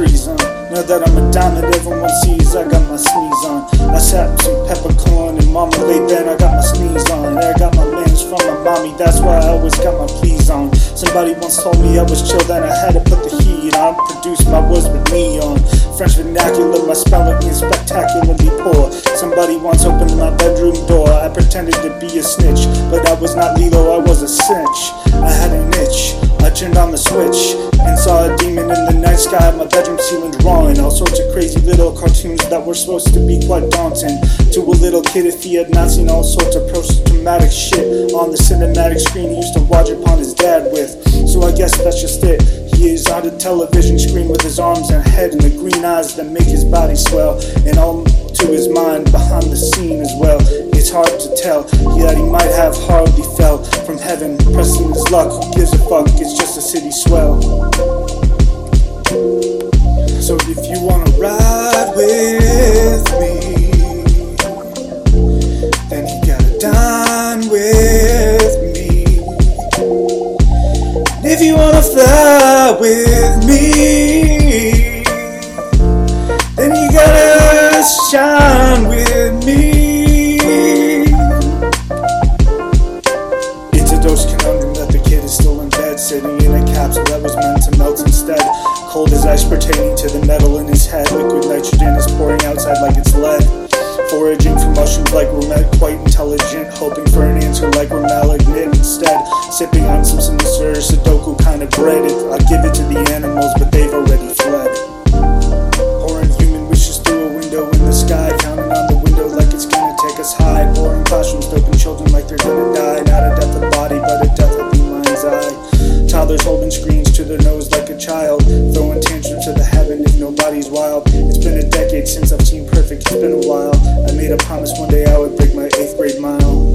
freeze on. Now that I'm a diamond, everyone sees I got my sneeze on. I sat some peppercorn and marmalade, then I got my sneeze on. I got my manners from my mommy, that's why I always got my pleas on. Somebody once told me I was chill, then I had to put the heat on. Produced my words with neon. French vernacular, my spelling is spectacularly poor. Somebody once opened my bedroom door. I pretended to be a snitch, but I was not Lilo, I was a cinch turned on the switch and saw a demon in the night sky. My bedroom ceiling drawing all sorts of crazy little cartoons that were supposed to be quite daunting to a little kid if he had not seen all sorts of post-traumatic shit on the cinematic screen he used to watch upon his dad with. So I guess that's just it. He is on the television screen with his arms and head and the green eyes that make his body swell, and all to his mind behind the scene as well. It's hard to tell, yet he might have hardly heaven, pressing his luck. Who gives a fuck? It's just a city swell. So if you wanna ride with me, then you gotta dine with me. And If you wanna fly with me, then you gotta shine sitting in a capsule that was meant to melt instead. Cold as ice pertaining to the metal in his head. Liquid nitrogen is pouring outside like it's lead. Foraging for mushrooms like we're met, quite intelligent. Hoping for an answer like we're malignant. Instead, sipping on some sinister Sudoku kind of bread. I give it to the animals, but they've already child. Throwing tantrums to the heaven if nobody's wild. It's been a decade since I've seen perfect, it's been a while. I made a promise one day I would break my eighth grade mile.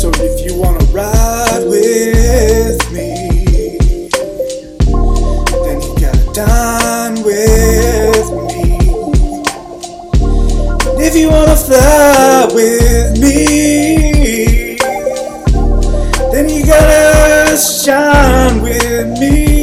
So if you wanna ride with me, then you gotta dine with me. And if you wanna fly with with me.